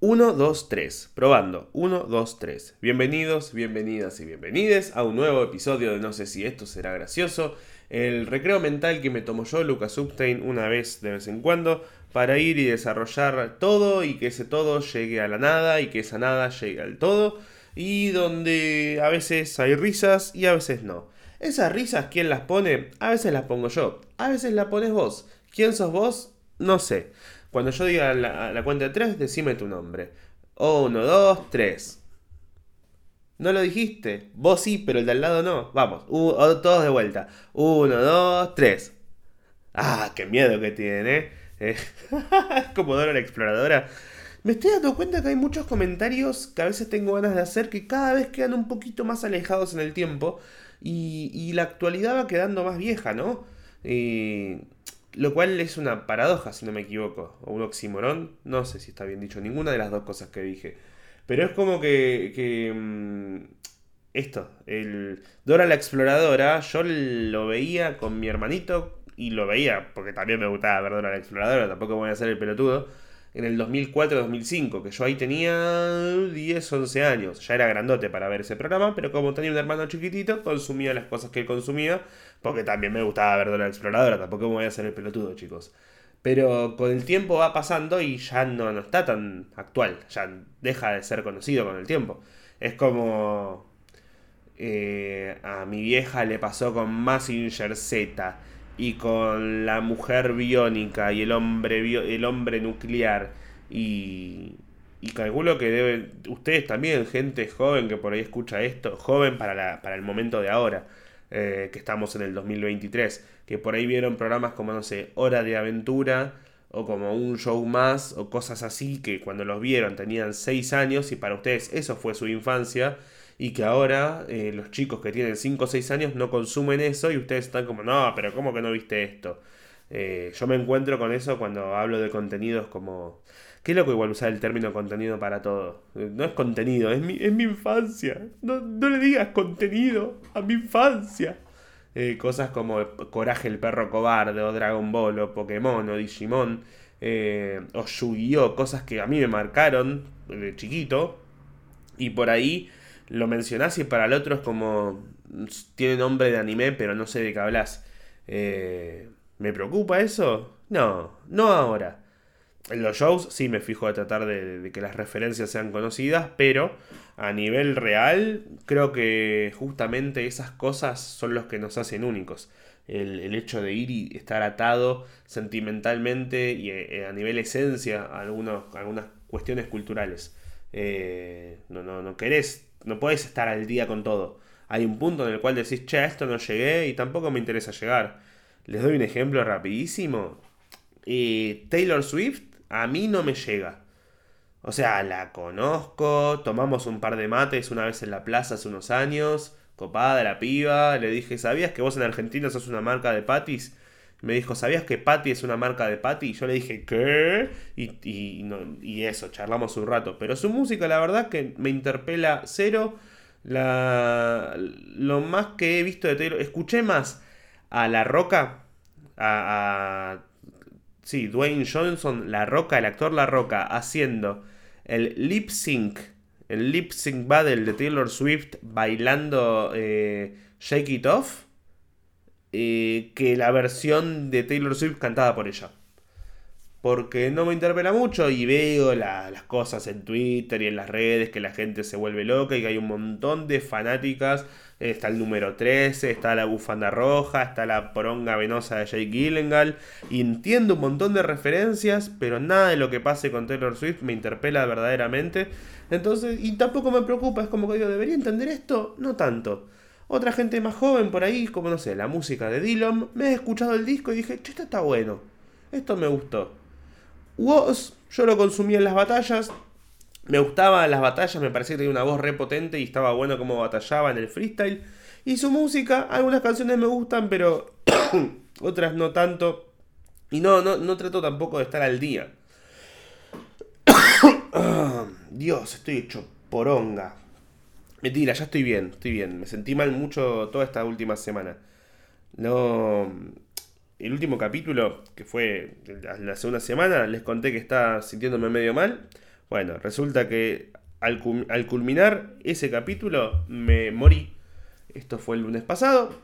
1, 2, 3. Probando. 1, 2, 3. Bienvenidos, bienvenidas y bienvenides a un nuevo episodio de No sé si esto será gracioso. El recreo mental que me tomo yo, Lucas Upstein, una vez de vez en cuando, para ir y desarrollar todo y que ese todo llegue a la nada y que esa nada llegue al todo. Y donde a veces hay risas y a veces no. Esas risas, ¿quién las pone? A veces las pongo yo. A veces las pones vos. ¿Quién sos vos? No sé. Cuando yo diga la, cuenta de tres, decime tu nombre. Uno, dos, tres. ¿No lo dijiste? Vos sí, pero el de al lado no. Vamos, todos de vuelta. Uno, dos, tres. Ah, qué miedo que tiene, ¿eh? Como Dora la exploradora. Me estoy dando cuenta que hay muchos comentarios que a veces tengo ganas de hacer que cada vez quedan un poquito más alejados en el tiempo y, y la actualidad va quedando más vieja, ¿no? Y lo cual es una paradoja, si no me equivoco. O un oxímoron. No sé si está bien dicho. Ninguna de las dos cosas que dije. Pero es como que. que mm, esto. El Dora la exploradora. Yo lo veía con mi hermanito. Y lo veía. Porque también me gustaba ver Dora la exploradora. Tampoco voy a hacer el pelotudo en el 2004-2005, que yo ahí tenía 10, 11 años. Ya era grandote para ver ese programa, pero como tenía un hermano chiquitito, consumía las cosas que él consumía, porque también me gustaba ver Dora Exploradora, tampoco me voy a hacer el pelotudo, chicos. Pero con el tiempo va pasando y ya no, no está tan actual, ya deja de ser conocido con el tiempo. Es como... Eh, a mi vieja le pasó con Massinger Z y con la mujer biónica y el hombre, el hombre nuclear y, y calculo que deben, ustedes también, gente joven que por ahí escucha esto, joven para, la, para el momento de ahora, eh, que estamos en el 2023, que por ahí vieron programas como, no sé, Hora de Aventura o como un show más o cosas así que cuando los vieron tenían 6 años y para ustedes eso fue su infancia y que ahora eh, los chicos que tienen 5 o 6 años no consumen eso y ustedes están como, no, pero ¿cómo que no viste esto? Eh, yo me encuentro con eso cuando hablo de contenidos como... Qué loco igual usar el término contenido para todo. No es contenido, es mi, es mi infancia. No, le digas contenido a mi infancia. Eh, cosas como Coraje el perro cobarde, o Dragon Ball, o Pokémon, o Digimon, o Yu-Gi-Oh! Cosas que a mí me marcaron de chiquito. Y por ahí lo mencionás y para el otro es como. Tiene nombre de anime, pero no sé de qué hablas. Eh, ¿Me preocupa eso? No, no ahora. En los shows sí me fijo de tratar de, que las referencias sean conocidas, pero a nivel real creo que justamente esas cosas son los que nos hacen únicos. El, hecho de ir y estar atado sentimentalmente y eh, a nivel esencia a algunas cuestiones culturales. Eh, no, no, no querés no puedes estar al día con todo. Hay un punto en el cual decís, che, esto no llegué y tampoco me interesa llegar. Les doy un ejemplo rapidísimo. Eh, Taylor Swift a mí no me llega. O sea, la conozco, tomamos un par de mates una vez en la plaza hace unos años, copada la piba, le dije, ¿sabías que vos en Argentina sos una marca de patis? Me dijo, ¿sabías que Patty es una marca de Patty? Y yo le dije, ¿qué? Y, y, eso, charlamos un rato. Pero su música, la verdad, que me interpela cero. La, lo más que he visto de Taylor. Escuché más a La Roca. A. Sí, Dwayne Johnson, La Roca, el actor La Roca, haciendo el lip sync. El lip sync battle de Taylor Swift bailando eh, Shake It Off eh, que la versión de Taylor Swift cantada por ella. Porque no me interpela mucho y veo las cosas en Twitter y en las redes que la gente se vuelve loca y que hay un montón de fanáticas. Está el número 13, está la bufanda roja, está la poronga venosa de Jake Gyllenhaal. Y entiendo un montón de referencias, pero nada de lo que pase con Taylor Swift me interpela verdaderamente. Entonces, y tampoco me preocupa, es como que digo, ¿debería entender esto? No tanto. Otra gente más joven por ahí, como no sé, la música de Dylan, me he escuchado el disco y dije, che, esto está bueno. Esto me gustó. Woz, yo lo consumí en las batallas. Me gustaba las batallas, me parecía que tenía una voz repotente y estaba bueno como batallaba en el freestyle. Y su música, algunas canciones me gustan, pero otras no tanto. Y no, no, no trato tampoco de estar al día. Dios, estoy hecho poronga. Mentira, ya estoy bien, estoy bien. Me sentí mal mucho toda esta última semana. No. El último capítulo, que fue la segunda semana, les conté que estaba sintiéndome medio mal. Bueno, resulta que al, culminar ese capítulo me morí. Esto fue el lunes pasado.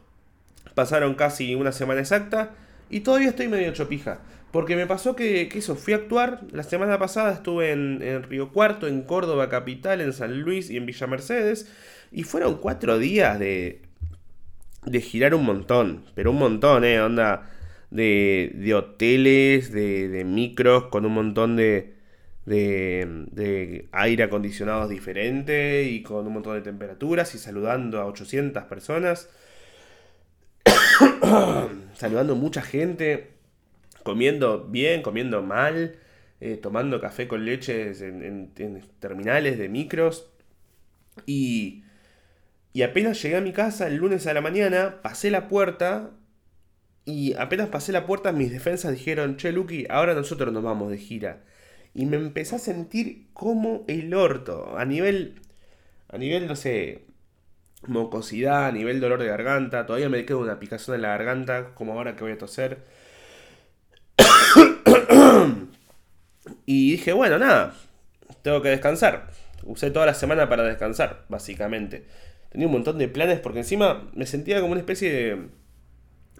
Pasaron casi una semana exacta y todavía estoy medio chopija. Porque me pasó que, eso, fui a actuar. La semana pasada estuve en, Río Cuarto, en Córdoba Capital, en San Luis y en Villa Mercedes. Y fueron cuatro días de, de girar un montón. Pero un montón, ¿eh? Onda de, de hoteles, de, de micros con un montón de, de, aire acondicionado diferente y con un montón de temperaturas y saludando a 800 personas. saludando mucha gente, comiendo bien, comiendo mal, eh, tomando café con leche en, terminales de micros. Y, y apenas llegué a mi casa el lunes a la mañana, pasé la puerta y apenas pasé la puerta mis defensas dijeron, che Lucky, ahora nosotros nos vamos de gira y me empecé a sentir como el orto. A nivel, a nivel, no sé, mocosidad, a nivel dolor de garganta. Todavía me queda una picazón en la garganta, como ahora que voy a toser. y dije, bueno, nada, tengo que descansar. Usé toda la semana para descansar, básicamente. Tenía un montón de planes porque encima me sentía como una especie de...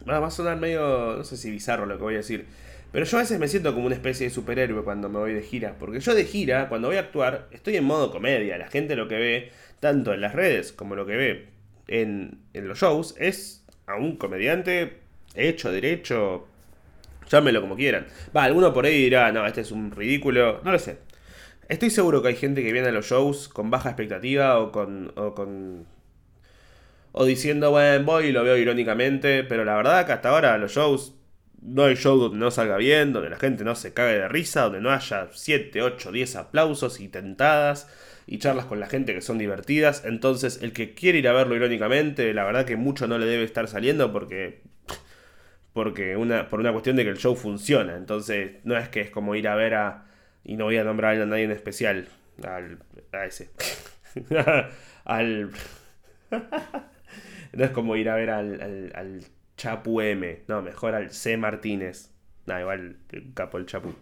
va a sonar medio, no sé si bizarro lo que voy a decir pero yo a veces me siento como una especie de superhéroe cuando me voy de gira. Porque yo de gira, cuando voy a actuar, estoy en modo comedia. La gente lo que ve, tanto en las redes como lo que ve en, los shows, es a un comediante hecho, derecho. Llámelo como quieran. Va, alguno por ahí dirá, no, este es un ridículo. No lo sé. Estoy seguro que hay gente que viene a los shows con baja expectativa o con. o con. o diciendo, bueno, voy y lo veo irónicamente. Pero la verdad que hasta ahora los shows no hay show donde no salga bien, donde la gente no se cague de risa, donde no haya 7, 8, 10 aplausos y tentadas y charlas con la gente que son divertidas. Entonces, el que quiere ir a verlo irónicamente, la verdad que mucho no le debe estar saliendo porque porque una por una cuestión de que el show funciona. Entonces, no es que es como ir a ver a y no voy a nombrar a nadie en especial, al a ese. al no es como ir a ver al, al Chapu M. No, mejor al C. Martínez. No, igual el capo el Chapu.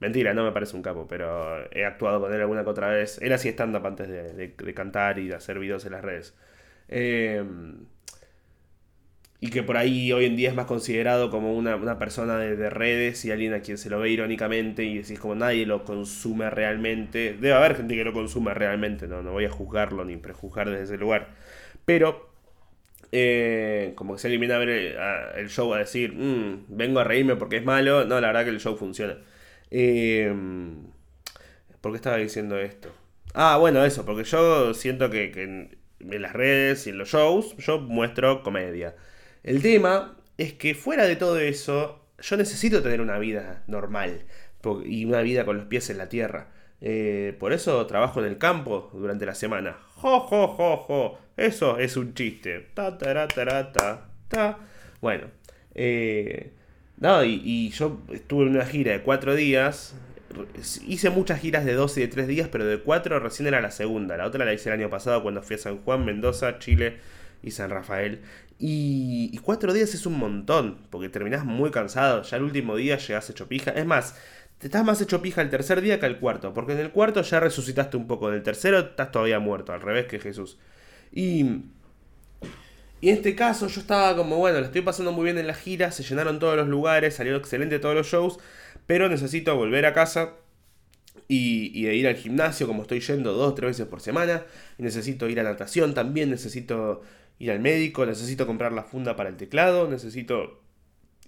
Mentira, no me parece un capo, pero he actuado con él alguna que otra vez. Él hacía stand-up antes de, cantar y de hacer videos en las redes. Em, y que por ahí hoy en día es más considerado como una, persona de, redes y alguien a quien se lo ve irónicamente y decís como nadie lo consume realmente. Debe haber gente que lo consume realmente, no, no voy a juzgarlo ni prejuzgar desde ese lugar. Pero eh, como que se elimina a ver el, show a decir, mm, vengo a reírme porque es malo. No, la verdad que el show funciona. Eh, ¿Por qué estaba diciendo esto? Ah, bueno, eso, porque yo siento que, en, las redes y en los shows yo muestro comedia. El tema es que fuera de todo eso, yo necesito tener una vida normal y una vida con los pies en la tierra. Eh, por eso trabajo en el campo durante la semana. Jo, jo, jo, jo. Eso es un chiste. Ta, ta, ta, ta, Bueno. Eh, no, y, yo estuve en una gira de cuatro días. Hice muchas giras de dos y de tres días, pero de cuatro recién era la segunda. La otra la hice el año pasado cuando fui a San Juan, Mendoza, Chile y San Rafael. Y, y cuatro días es un montón, porque terminás muy cansado. Ya el último día llegás hecho pija. Es más, te estás más hecho pija el tercer día que el cuarto, porque en el cuarto ya resucitaste un poco, en el tercero estás todavía muerto, al revés que Jesús. Y, y en este caso yo estaba como, bueno, lo estoy pasando muy bien en la gira, se llenaron todos los lugares, salió excelente todos los shows, pero necesito volver a casa y, y ir al gimnasio, como estoy yendo dos tres veces por semana, y necesito ir a natación también, necesito ir al médico, necesito comprar la funda para el teclado, necesito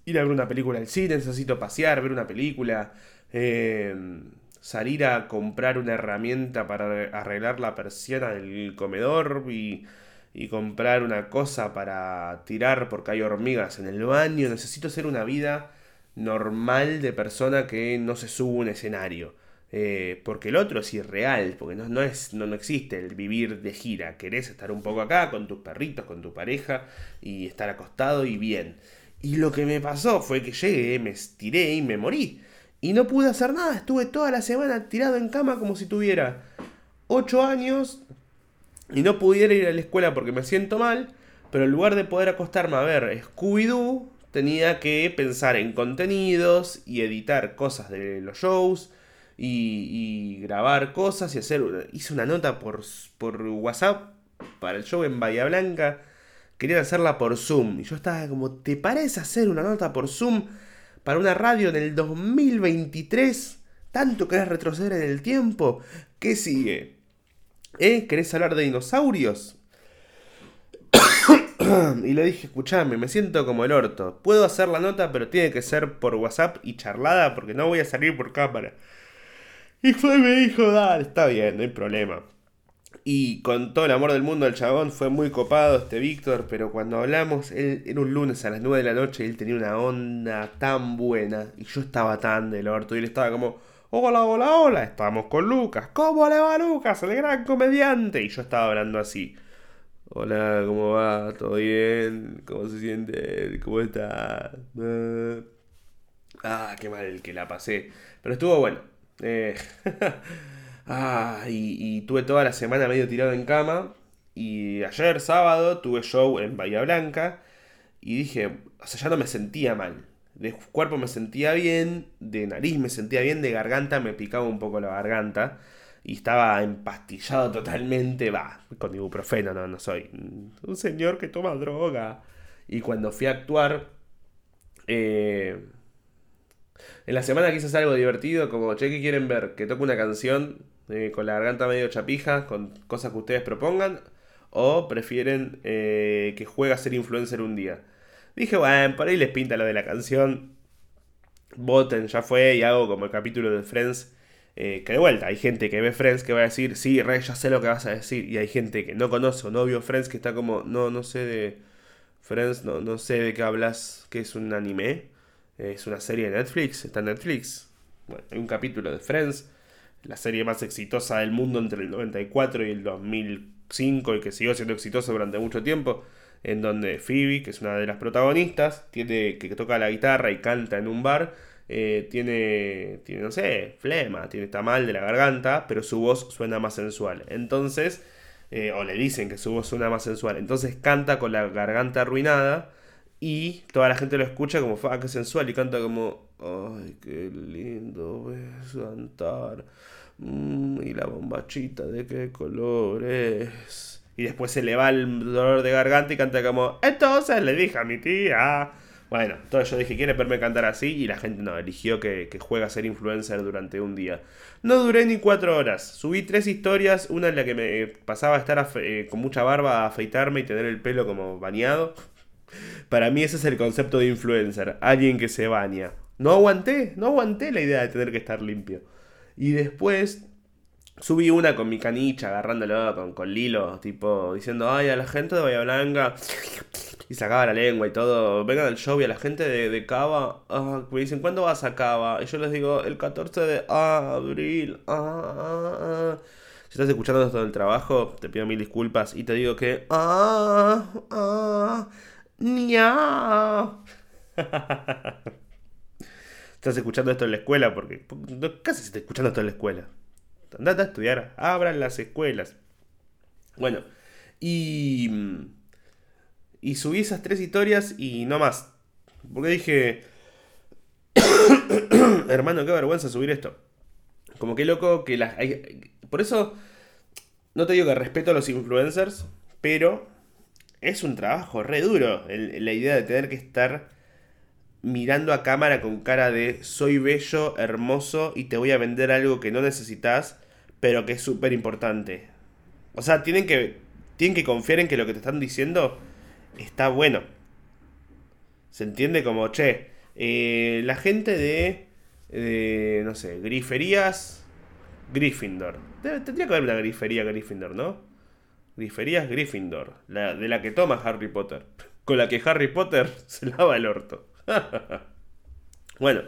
ir a ver una película al cine, necesito pasear, ver una película, Em, salir a comprar una herramienta para arreglar la persiana del comedor y, y comprar una cosa para tirar porque hay hormigas en el baño. Necesito hacer una vida normal de persona que no se sube un escenario. Eh, porque el otro es irreal, porque no, no, es, no, no existe el vivir de gira. Querés estar un poco acá con tus perritos, con tu pareja y estar acostado y bien. Y lo que me pasó fue que llegué, me estiré y me morí. Y no pude hacer nada, estuve toda la semana tirado en cama como si tuviera 8 años y no pudiera ir a la escuela porque me siento mal, pero en lugar de poder acostarme a ver Scooby-Doo, tenía que pensar en contenidos y editar cosas de los shows y, grabar cosas y hacer... Hice una nota por, por WhatsApp para el show en Bahía Blanca. Querían hacerla por Zoom. Y yo estaba como, ¿te parece hacer una nota por Zoom para una radio en el 2023? ¿Tanto querés retroceder en el tiempo? ¿Qué sigue? ¿Eh? ¿Querés hablar de dinosaurios? y le dije, escuchame, me siento como el orto. Puedo hacer la nota, pero tiene que ser por WhatsApp y charlada porque no voy a salir por cámara. Y fue me dijo, dale, está bien, no hay problema. Y con todo el amor del mundo el chabón fue muy copado este Víctor, pero cuando hablamos, él era un lunes a las 9 de la noche él tenía una onda tan buena y yo estaba tan del orto y él estaba como, hola, hola, hola, estamos con Lucas, ¿cómo le va Lucas, el gran comediante? Y yo estaba hablando así. Hola, ¿cómo va? ¿Todo bien? ¿Cómo se siente? ¿Cómo está? Ah, qué mal que la pasé. Pero estuvo bueno. Eh, ah, y, tuve toda la semana medio tirado en cama. Y ayer, sábado, tuve show en Bahía Blanca. Y dije, o sea, ya no me sentía mal. De cuerpo me sentía bien, de nariz me sentía bien, de garganta me picaba un poco la garganta y estaba empastillado totalmente, va, con ibuprofeno, no, no soy un señor que toma droga. Y cuando fui a actuar, eh, en la semana hacer algo divertido, como, che, ¿qué quieren ver? Que toque una canción eh, con la garganta medio chapija, con cosas que ustedes propongan, o prefieren eh, que juegue a ser influencer un día. Dije, bueno, por ahí les pinta lo de la canción. Voten, ya fue, y hago como el capítulo de Friends eh, que de vuelta, hay gente que ve Friends que va a decir, sí, Rey, ya sé lo que vas a decir. Y hay gente que no conoce o no vio Friends que está como, no, no sé de Friends, no, no sé de qué hablas, que es un anime. Es una serie de Netflix, está en Netflix. Bueno, hay un capítulo de Friends, la serie más exitosa del mundo entre el 94 y el 2005 y que siguió siendo exitosa durante mucho tiempo, en donde Phoebe, que es una de las protagonistas, tiene que toca la guitarra y canta en un bar eh, tiene, tiene, no sé, flema, tiene, está mal de la garganta, pero su voz suena más sensual. Entonces, eh, o le dicen que su voz suena más sensual. Entonces canta con la garganta arruinada y toda la gente lo escucha como, fa, que sensual, y canta como, ay, qué lindo es cantar. Mm, y la bombachita de qué color es. Y después se le va el dolor de garganta y canta como, entonces le dije a mi tía. Bueno, entonces yo dije, ¿quiere verme cantar así? Y la gente no, eligió que, que juegue a ser influencer durante un día. No duré ni cuatro horas. Subí tres historias, una en la que me pasaba a estar eh, con mucha barba, a afeitarme y tener el pelo como bañado. Para mí ese es el concepto de influencer, alguien que se baña. No aguanté, no aguanté la idea de tener que estar limpio. Y después subí una con mi canicha, agarrándolo con, con Lilo, tipo diciendo, ay, a la gente de Bahía Blanca y sacaba la lengua y todo. Vengan al show y a la gente de, de Cava ah, me dicen, ¿cuándo vas a Cava? Y yo les digo, el 14 de abril. Ah, ah, si estás escuchando esto del trabajo, te pido mil disculpas y te digo que... Ah, estás escuchando esto en la escuela porque casi se está escuchando esto en la escuela. Andate a estudiar, abran las escuelas. Bueno, y y subí esas tres historias y no más. Porque dije, hermano, qué vergüenza subir esto. Como que loco que las... Por eso, no te digo que respeto a los influencers, pero es un trabajo re duro. la idea de tener que estar mirando a cámara con cara de soy bello, hermoso y te voy a vender algo que no necesitas, pero que es súper importante. O sea, tienen que, tienen que confiar en que lo que te están diciendo está bueno. Se entiende como, che, eh, la gente de, no sé, griferías Gryffindor. tendría que haber una grifería Gryffindor, ¿no? Griferías Gryffindor, la, de la que toma Harry Potter. Con la que Harry Potter se lava el orto. bueno,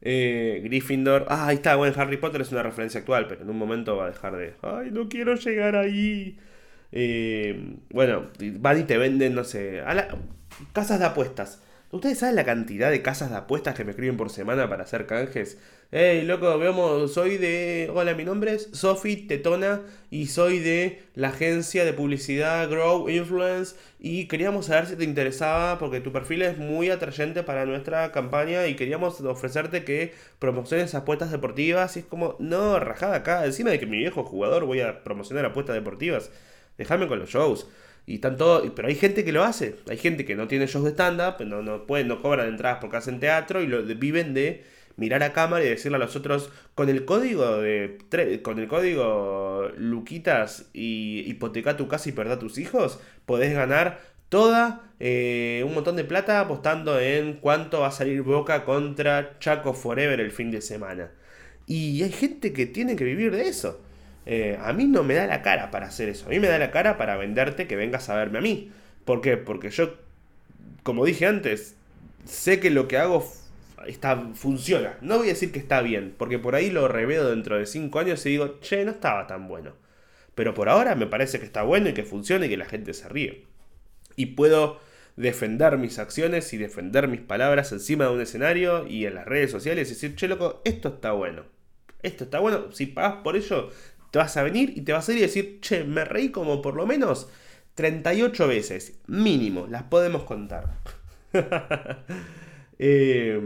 eh, Gryffindor. Ah, ahí está, bueno, Harry Potter es una referencia actual, pero en un momento va a dejar de. Ay, no quiero llegar ahí. Eh, bueno, van y te venden, no sé, a casas de apuestas. ¿Ustedes saben la cantidad de casas de apuestas que me escriben por semana para hacer canjes? Hey, loco, veamos, soy de... Hola, mi nombre es Sophie Tetona y soy de la agencia de publicidad Grow Influence y queríamos saber si te interesaba porque tu perfil es muy atrayente para nuestra campaña y queríamos ofrecerte que promociones apuestas deportivas y es como, no, rajada acá, encima de que mi viejo jugador voy a promocionar apuestas deportivas, déjame con los shows. Y tanto, pero hay gente que lo hace. Hay gente que no tiene shows de stand-up, no, no, pueden, no cobran entradas porque hacen teatro y lo, viven de mirar a cámara y decirle a los otros con el código de con el código Luquitas y hipoteca tu casa y perda tus hijos, podés ganar toda eh, un montón de plata apostando en cuánto va a salir Boca contra Chaco Forever el fin de semana. Y hay gente que tiene que vivir de eso. Eh, a mí no me da la cara para hacer eso. A mí me da la cara para venderte que vengas a verme a mí. ¿Por qué? Porque yo, como dije antes, sé que lo que hago está, funciona. No voy a decir que está bien, porque por ahí lo reveo dentro de 5 años y digo, che, no estaba tan bueno. Pero por ahora me parece que está bueno y que funciona y que la gente se ríe. Y puedo defender mis acciones y defender mis palabras encima de un escenario y en las redes sociales y decir, che, loco, esto está bueno. Esto está bueno. Si pagas por ello, te vas a venir y te vas a ir y decir, che, me reí como por lo menos 38 veces, mínimo, las podemos contar. eh,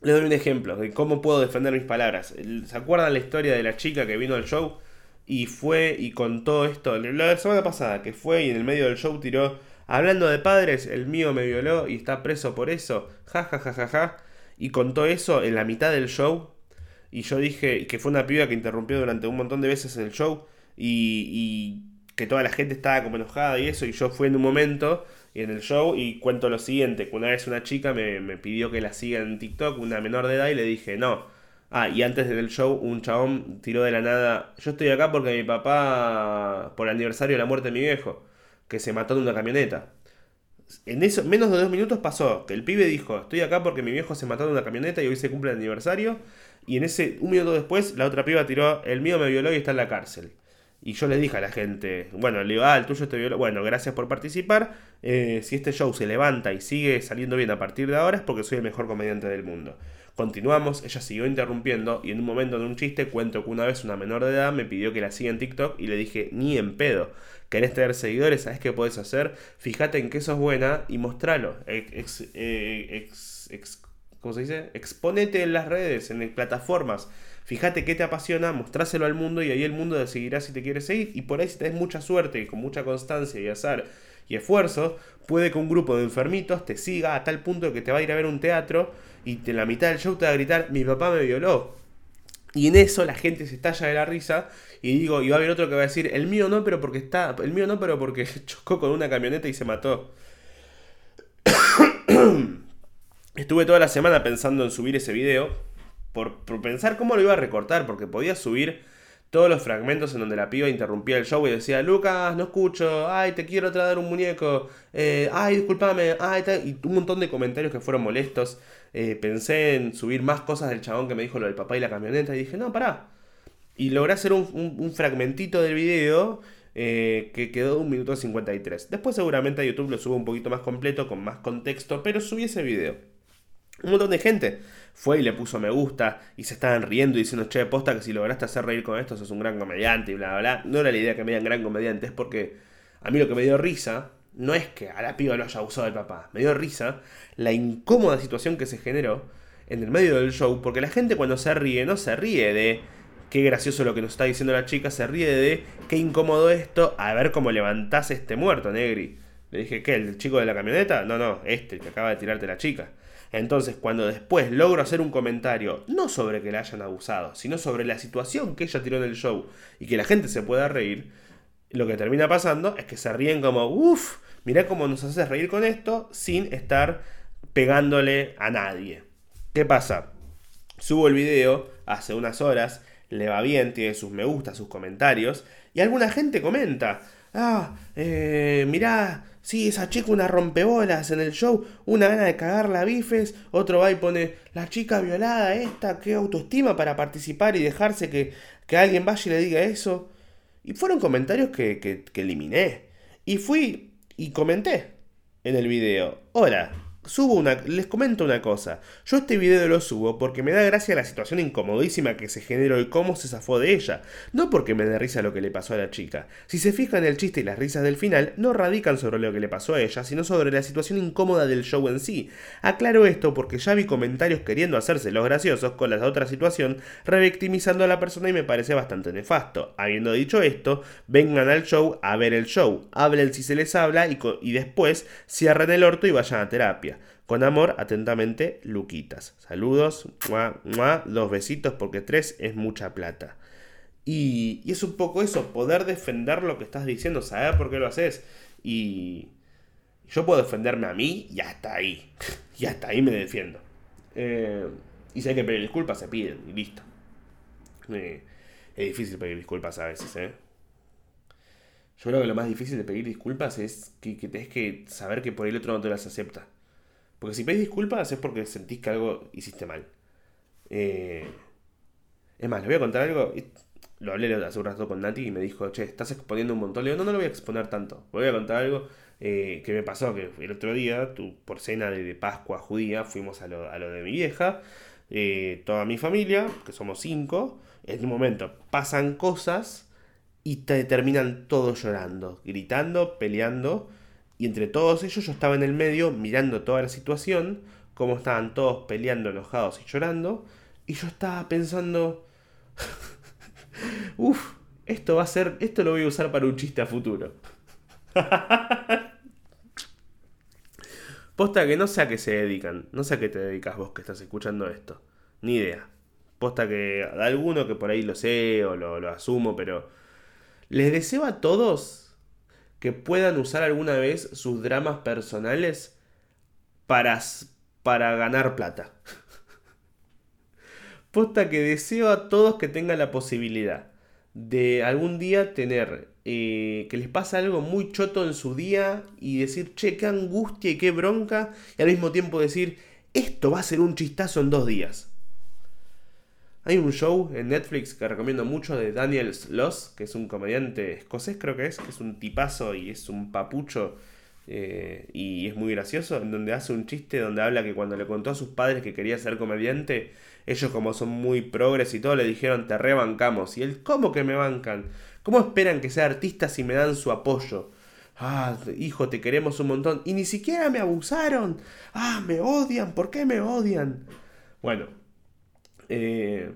les doy un ejemplo de cómo puedo defender mis palabras. ¿Se acuerdan la historia de la chica que vino al show y fue y contó esto? La semana pasada, que fue y en el medio del show tiró, hablando de padres, el mío me violó y está preso por eso, ja ja ja ja ja, y contó eso en la mitad del show y yo dije que fue una piba que interrumpió durante un montón de veces el show y, que toda la gente estaba como enojada y eso, y yo fui en un momento en el show y cuento lo siguiente, que una vez una chica me, pidió que la siga en TikTok, una menor de edad, y le dije no. Ah, y antes del show un chabón tiró de la nada, yo estoy acá porque mi papá, por el aniversario de la muerte de mi viejo, que se mató en una camioneta. En eso, menos de dos minutos pasó que el pibe dijo, estoy acá porque mi viejo se mató en una camioneta y hoy se cumple el aniversario. Y en ese, un minuto después, la otra piba tiró, el mío me violó y está en la cárcel. Y yo le dije a la gente, bueno, le digo, ah, el tuyo te violó. Bueno, gracias por participar. Eh, si este show se levanta y sigue saliendo bien a partir de ahora es porque soy el mejor comediante del mundo. Continuamos, ella siguió interrumpiendo y en un momento de un chiste cuento que una vez una menor de edad me pidió que la siga en TikTok y le dije, ni en pedo. ¿Querés tener seguidores? ¿Sabes qué puedes hacer? Fíjate en que sos buena y mostralo. Eh, ¿cómo se dice? Exponete en las redes, en plataformas. Fíjate qué te apasiona, mostráselo al mundo y ahí el mundo decidirá si te quiere seguir. Y por ahí si tenés mucha suerte y con mucha constancia y azar y esfuerzo, puede que un grupo de enfermitos te siga a tal punto que te va a ir a ver un teatro y en la mitad del show te va a gritar, mi papá me violó. Y en eso la gente se estalla de la risa y digo, y va a haber otro que va a decir, el mío no, pero porque está, el mío no, pero porque chocó con una camioneta y se mató. Estuve toda la semana pensando en subir ese video, por, pensar cómo lo iba a recortar, porque podía subir todos los fragmentos en donde la piba interrumpía el show y decía, Lucas, no escucho, ay, te quiero traer un muñeco, eh, ay, discúlpame, ay, y un montón de comentarios que fueron molestos. Eh, pensé en subir más cosas del chabón que me dijo lo del papá y la camioneta y dije, no, pará. Y logré hacer un, fragmentito del video eh, que quedó un minuto 53. Después seguramente a YouTube lo subo un poquito más completo, con más contexto, pero subí ese video. Un montón de gente fue y le puso me gusta y se estaban riendo y diciendo, che, posta que si lograste hacer reír con esto sos un gran comediante y bla, bla, bla. No era la idea que me digan gran comediante, es porque a mí lo que me dio risa no es que a la piba lo haya usado el papá, me dio risa la incómoda situación que se generó en el medio del show, porque la gente cuando se ríe no se ríe de qué gracioso lo que nos está diciendo la chica, se ríe de qué incómodo esto, a ver cómo levantás este muerto, Negri. Le dije, ¿qué? ¿El chico de la camioneta? No, no, este que acaba de tirarte la chica. Entonces, cuando después logro hacer un comentario, no sobre que la hayan abusado, sino sobre la situación que ella tiró en el show y que la gente se pueda reír, lo que termina pasando es que se ríen como, uff, mirá cómo nos haces reír con esto sin estar pegándole a nadie. ¿Qué pasa? Subo el video hace unas horas, le va bien, tiene sus me gusta, sus comentarios, y alguna gente comenta, ah, eh, mirá, Sí, esa chica una rompebolas en el show, una gana de cagarla bifes, otro va y pone, la chica violada esta, qué autoestima para participar y dejarse que, que alguien vaya y le diga eso. Y fueron comentarios que, que, que eliminé. Y fui y comenté. en el video, hola, subo una, les comento una cosa. Yo este video lo subo porque me da gracia la situación incomodísima que se generó y cómo se zafó de ella. No porque me dé risa lo que le pasó a la chica. Si se fijan el chiste y las risas del final, no radican sobre lo que le pasó a ella, sino sobre la situación incómoda del show en sí. Aclaro esto porque ya vi comentarios queriendo hacerse los graciosos con la otra situación, revictimizando a la persona y me parece bastante nefasto. Habiendo dicho esto, vengan al show a ver el show, hablen si se les habla y, y después cierren el orto y vayan a terapia. Con amor, atentamente, Luquitas. Saludos, dos besitos porque tres es mucha plata. Y, es un poco eso, poder defender lo que estás diciendo, saber por qué lo haces. Y yo puedo defenderme a mí y hasta ahí. y hasta ahí me defiendo. Eh, y si hay que pedir disculpas, se piden y listo. Eh, es difícil pedir disculpas a veces, ¿eh? Yo creo que lo más difícil de pedir disculpas es que, que tenés que saber que por el otro no te las acepta. Porque si pedís disculpas es porque sentís que algo hiciste mal. Eh, es más, les voy a contar algo. Lo hablé hace un rato con Nati y me dijo, che, estás exponiendo un montón. Le digo, no, no lo voy a exponer tanto. Voy a contar algo eh, que me pasó, que el otro día, tu, por cena de, Pascua judía, fuimos a lo, de mi vieja, eh, toda mi familia, que somos cinco. En un momento pasan cosas y te terminan todos llorando, gritando, peleando. Y entre todos ellos yo estaba en el medio mirando toda la situación, cómo estaban todos peleando, enojados y llorando. Y yo estaba pensando, uff, esto va a ser, esto lo voy a usar para un chiste a futuro. Posta que no sé a qué se dedican, no sé a qué te dedicas vos que estás escuchando esto, ni idea. Posta que alguno que por ahí lo sé o lo, lo asumo, pero les deseo a todos que puedan usar alguna vez sus dramas personales para, para ganar plata. Posta que deseo a todos que tengan la posibilidad de algún día tener eh, que les pasa algo muy choto en su día y decir, che, qué angustia y qué bronca, y al mismo tiempo decir, esto va a ser un chistazo en dos días. Hay un show en Netflix que recomiendo mucho de Daniel Sloss, que es un comediante escocés, creo que es, que es un tipazo y es un papucho eh, y es muy gracioso, en donde hace un chiste donde habla que cuando le contó a sus padres que quería ser comediante, ellos como son muy progres y todo, le dijeron te rebancamos. Y él, ¿cómo que me bancan? ¿Cómo esperan que sea artista si me dan su apoyo? Ah, hijo, te queremos un montón. Y ni siquiera me abusaron. Ah, me odian. ¿Por qué me odian? Bueno, eh,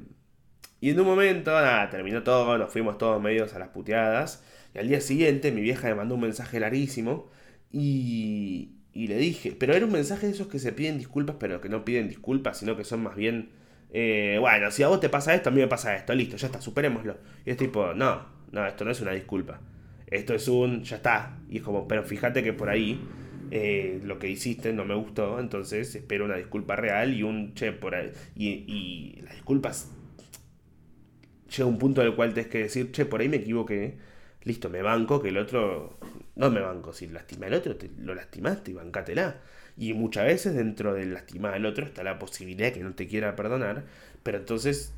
y en un momento, nada, terminó todo, nos fuimos todos medios a las puteadas. Y al día siguiente mi vieja me mandó un mensaje larguísimo y, y le dije, pero era un mensaje de esos que se piden disculpas, pero que no piden disculpas, sino que son más bien, eh, bueno, si a vos te pasa esto, a mí me pasa esto, listo, ya está, superémoslo. Y es tipo, no, no, esto no es una disculpa. Esto es un, ya está. Y es como, pero fíjate que por ahí eh, lo que hiciste no me gustó, entonces espero una disculpa real y un che por ahí. Y, las disculpas llega un punto el cual tienes que decir, che, por ahí me equivoqué, listo, me banco, que el otro, no me banco, si lastima al otro, lo lastimaste y bancátela. Y muchas veces dentro del lastimar al otro está la posibilidad de que no te quiera perdonar, pero entonces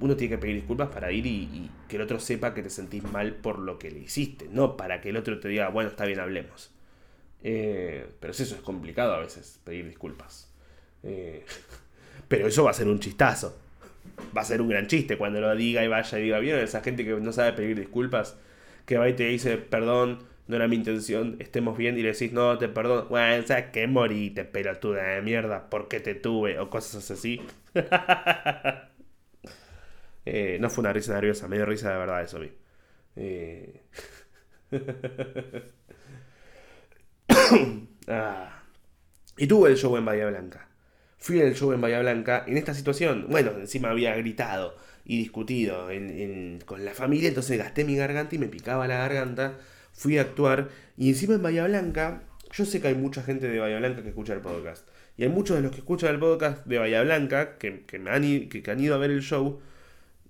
uno tiene que pedir disculpas para ir y, que el otro sepa que te sentís mal por lo que le hiciste, no para que el otro te diga, bueno, está bien, hablemos. Eh, pero eso es complicado a veces, pedir disculpas. Eh, pero eso va a ser un chistazo. Va a ser un gran chiste cuando lo diga y vaya y diga, bien, esa gente que no sabe pedir disculpas, que va y te dice, perdón, no era mi intención, estemos bien, y le decís, no, te perdono, bueno, ¿sabes qué? Morite, pelotuda de mierda, porque te tuve? O cosas así. Eh, no fue una risa nerviosa, me dio risa de verdad eso a mí. Ah. Y tuve el show en Bahía Blanca. Fui al show en Bahía Blanca en esta situación. Bueno, encima había gritado y discutido con la familia, entonces gasté mi garganta y me picaba la garganta. Fui a actuar y encima en Bahía Blanca, yo sé que hay mucha gente de Bahía Blanca que escucha el podcast. Y hay muchos de los que escuchan el podcast de Bahía Blanca que, me que han ido a ver el show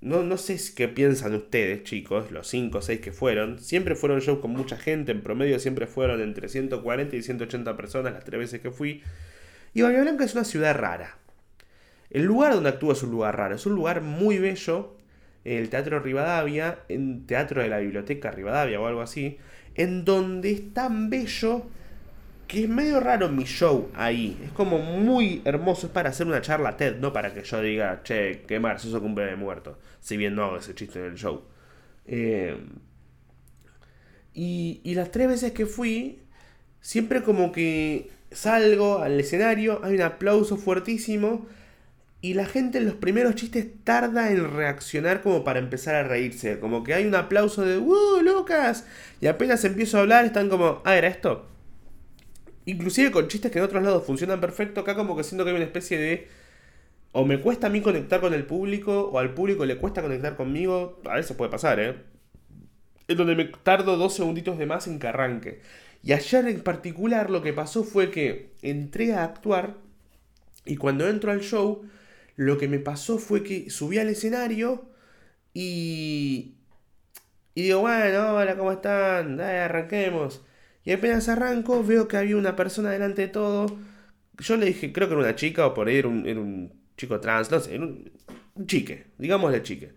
no, no sé qué piensan ustedes, chicos, los 5 o 6 que fueron. Siempre fueron shows con mucha gente, en promedio siempre fueron entre 140 y 180 personas las tres veces que fui. Y Bahía Blanca es una ciudad rara. El lugar donde actúa es un lugar raro, es un lugar muy bello, el Teatro Rivadavia, Teatro de la Biblioteca Rivadavia o algo así, en donde es tan bello que es medio raro mi show ahí. Es como muy hermoso. Es para hacer una charla TED, no para que yo diga, che, qué marzoso cumple de muerto. Si bien no hago ese chiste en el show. Eh, y, y las tres veces que fui, siempre como que salgo al escenario, hay un aplauso fuertísimo. Y la gente en los primeros chistes tarda en reaccionar como para empezar a reírse. Como que hay un aplauso de ¡Uh, Lucas! Y apenas empiezo a hablar, están como, ah, ¿era esto? Inclusive con chistes que en otros lados funcionan perfecto, acá como que siento que hay una especie de... O me cuesta a mí conectar con el público, o al público le cuesta conectar conmigo. A veces puede pasar, ¿eh? Es donde me tardo dos segunditos de más en que arranque. Y ayer en particular lo que pasó fue que entré a actuar y cuando entro al show, lo que me pasó fue que subí al escenario y... Y digo, bueno, hola, ¿cómo están? Dale, arranquemos. Y apenas arranco, veo que había una persona delante de todo. Yo le dije, creo que era una chica o por ahí era un, chico trans, no sé, era un, chique, digámosle chique.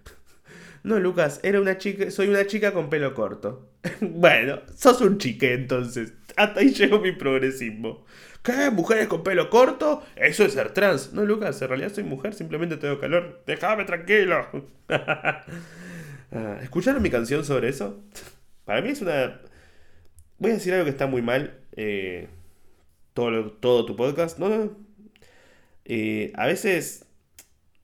No, Lucas, era una chica, soy una chica con pelo corto. bueno, sos un chique entonces. Hasta ahí llegó mi progresismo. ¿Qué? ¿Mujeres con pelo corto? Eso es ser trans. No, Lucas, en realidad soy mujer, simplemente tengo calor. Déjame tranquilo. Ah, ¿Escucharon mi canción sobre eso? Para mí es una Voy a decir algo que está muy mal. Eh, todo, todo tu podcast. No, no. Eh, a veces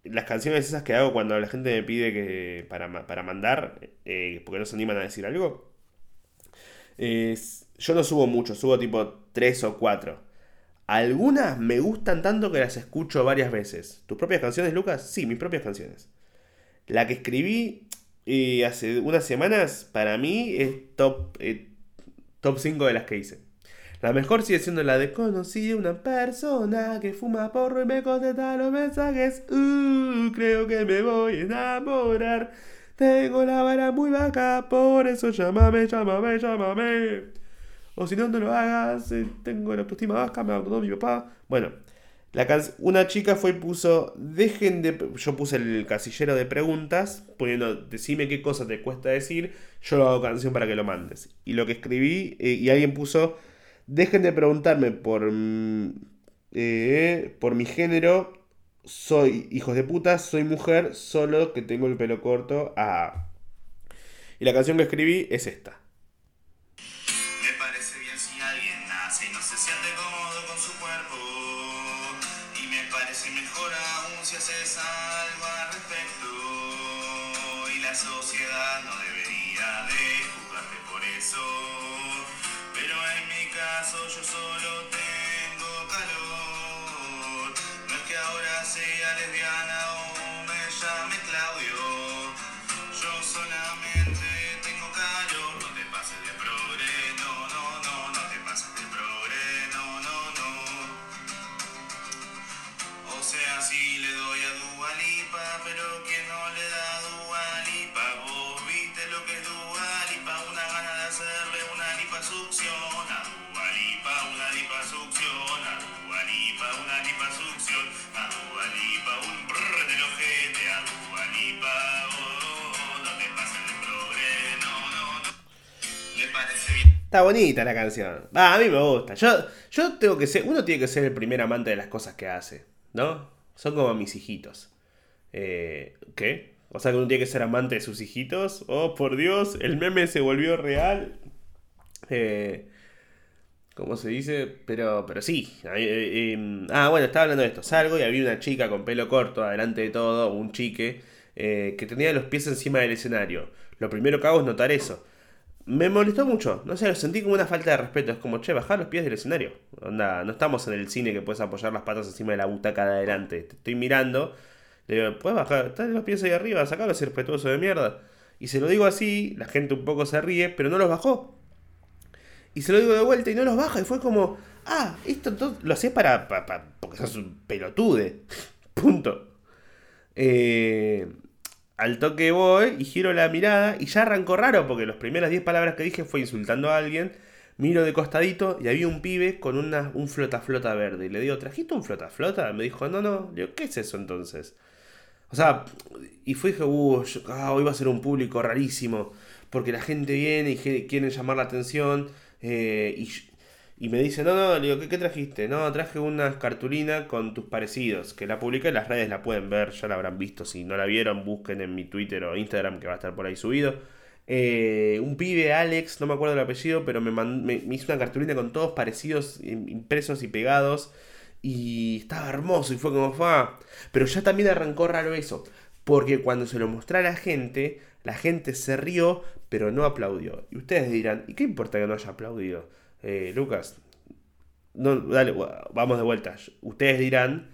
las canciones esas que hago cuando la gente me pide que para, mandar, eh, porque no se animan a decir algo, yo no subo mucho, subo tipo 3 o 4. Algunas me gustan tanto que las escucho varias veces. ¿Tus propias canciones, Lucas? Sí, mis propias canciones. La que escribí hace unas semanas, para mí es top, Top 5 de las que hice. La mejor sigue siendo la de conocí una persona que fuma porro y me contesta los mensajes. Uh, creo que me voy a enamorar. Tengo la vara muy baja, por eso llámame, llámame, llámame. O si no, no lo hagas. Eh, tengo la autoestima baja, me abandonó mi papá. Bueno, una chica fue y puso, dejen de... Yo puse el casillero de preguntas, poniendo, decime qué cosa te cuesta decir, yo lo hago canción para que lo mandes. Y lo que escribí, eh, y alguien puso, dejen de preguntarme por, mm, eh, por mi género, soy hijos de puta, soy mujer, solo que tengo el pelo corto. Ah. Y la canción que escribí es esta. si mejor aún si haces algo al respecto. Y la sociedad no debería de juzgarte por eso. Está bonita la canción. a mí me gusta. Yo, yo tengo que ser. Uno tiene que ser el primer amante de las cosas que hace. ¿No? Son como mis hijitos. Eh, ¿Qué? O sea que uno tiene que ser amante de sus hijitos. Oh, por Dios, el meme se volvió real. Eh, ¿Cómo se dice? Pero, pero sí. Eh, em, ah, bueno, estaba hablando de esto. Salgo y había una chica con pelo corto, adelante de todo, un chique, que tenía los pies encima del escenario. Lo primero que hago es notar eso me molestó mucho. No sé, lo sentí como una falta de respeto. Es como, che, bajar los pies del escenario. Onda, no estamos en el cine que puedes apoyar las patas encima de la butaca de adelante. Te estoy mirando. Le digo, puedes bajar, estás los pies ahí arriba, sacalo ese respetuoso de mierda. Y se lo digo así, la gente un poco se ríe, pero no los bajó. Y se lo digo de vuelta y no los baja. Y fue como, ah, esto lo haces para, para, porque sos un pelotude. Punto. Eh, al toque voy y giro la mirada y ya arrancó raro porque las primeras 10 palabras que dije fue insultando a alguien. Miro de costadito y había un pibe con una, un flota flota verde. Y le digo, ¿trajiste un flota flota? Me dijo, no, no. Le digo, ¿qué es eso entonces? O sea, y fue dije, uh, ah, hoy va a ser un público rarísimo. Porque la gente viene y quiere llamar la atención. Eh, y, Y me dice, no, no, le digo, ¿qué, trajiste? No, traje una cartulina con tus parecidos, que la publiqué en las redes, la pueden ver, ya la habrán visto. Si no la vieron, busquen en mi Twitter o Instagram, que va a estar por ahí subido. Eh, un pibe, Alex, no me acuerdo el apellido, pero me, me, hizo una cartulina con todos parecidos, impresos y pegados. Y estaba hermoso y fue como, fue. Pero ya también arrancó raro eso. Porque cuando se lo mostré a la gente, la gente se rió, pero no aplaudió. Y ustedes dirán, ¿y qué importa que no haya aplaudido? Eh, Lucas, no, dale, vamos de vuelta. Ustedes dirán,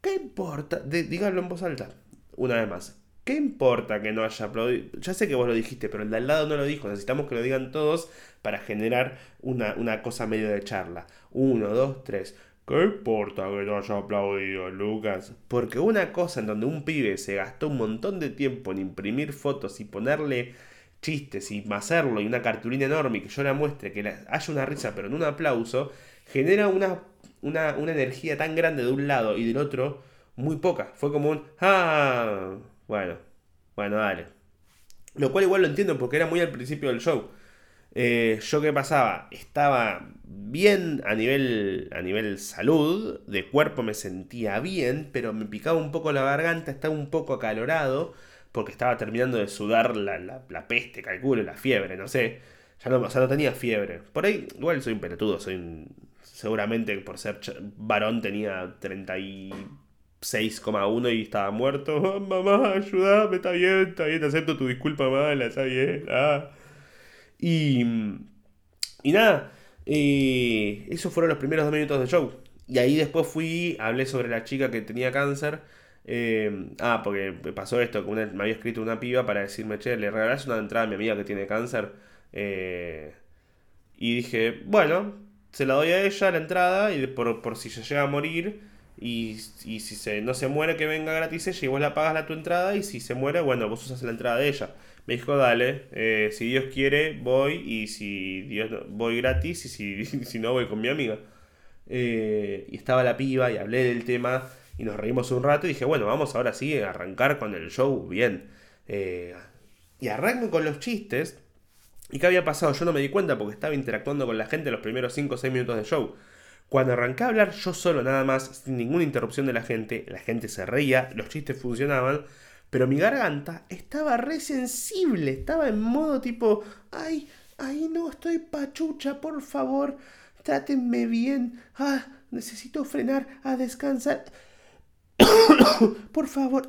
¿qué importa? díganlo en voz alta. Una vez más. ¿Qué importa que no haya aplaudido? Ya sé que vos lo dijiste, pero el de al lado no lo dijo. Necesitamos que lo digan todos para generar una, una cosa medio de charla. Uno, dos, tres. ¿Qué importa que no haya aplaudido, Lucas? Porque una cosa en donde un pibe se gastó un montón de tiempo en imprimir fotos y ponerle chistes y hacerlo y una cartulina enorme que yo la muestre, que haya una risa pero en un aplauso, genera una, una, energía tan grande de un lado y del otro muy poca. Fue como un, ah, bueno, bueno, dale. Lo cual igual lo entiendo porque era muy al principio del show. Eh, yo qué pasaba, estaba bien a nivel, a nivel salud, de cuerpo me sentía bien, pero me picaba un poco la garganta, estaba un poco acalorado porque estaba terminando de sudar la, la, peste, calculo, la fiebre, no sé. Ya no, o sea, no tenía fiebre. Por ahí, igual soy un pelotudo, soy seguramente por ser varón tenía 36,1 y estaba muerto. mamá, ayúdame, está bien, está bien, acepto tu disculpa mala, está bien. Ah. Y, y nada, eh, esos fueron los primeros dos minutos del show. Y ahí después fui, hablé sobre la chica que tenía cáncer Em, ah, porque pasó esto, que me había escrito una piba para decirme, che, le regalás una entrada a mi amiga que tiene cáncer. Eh, y dije, bueno, se la doy a ella la entrada y por, si se llega a morir y, si se, no se muere que venga gratis ella y vos la pagas la tu entrada y si se muere, bueno, vos usas la entrada de ella. Me dijo, dale, eh, si Dios quiere, voy y si Dios voy gratis y si, si no voy con mi amiga. Eh, y estaba la piba y hablé del tema y nos reímos un rato y dije, bueno, vamos ahora sí a arrancar con el show bien. Eh, y arranco con los chistes. ¿Y qué había pasado? Yo no me di cuenta porque estaba interactuando con la gente los primeros 5 o 6 minutos del show. Cuando arranqué a hablar yo solo nada más, sin ninguna interrupción de la gente, la gente se reía, los chistes funcionaban, pero mi garganta estaba re sensible, estaba en modo tipo, ay, ay no, estoy pachucha, por favor, trátenme bien, ah, necesito frenar, a descansar. Por favor.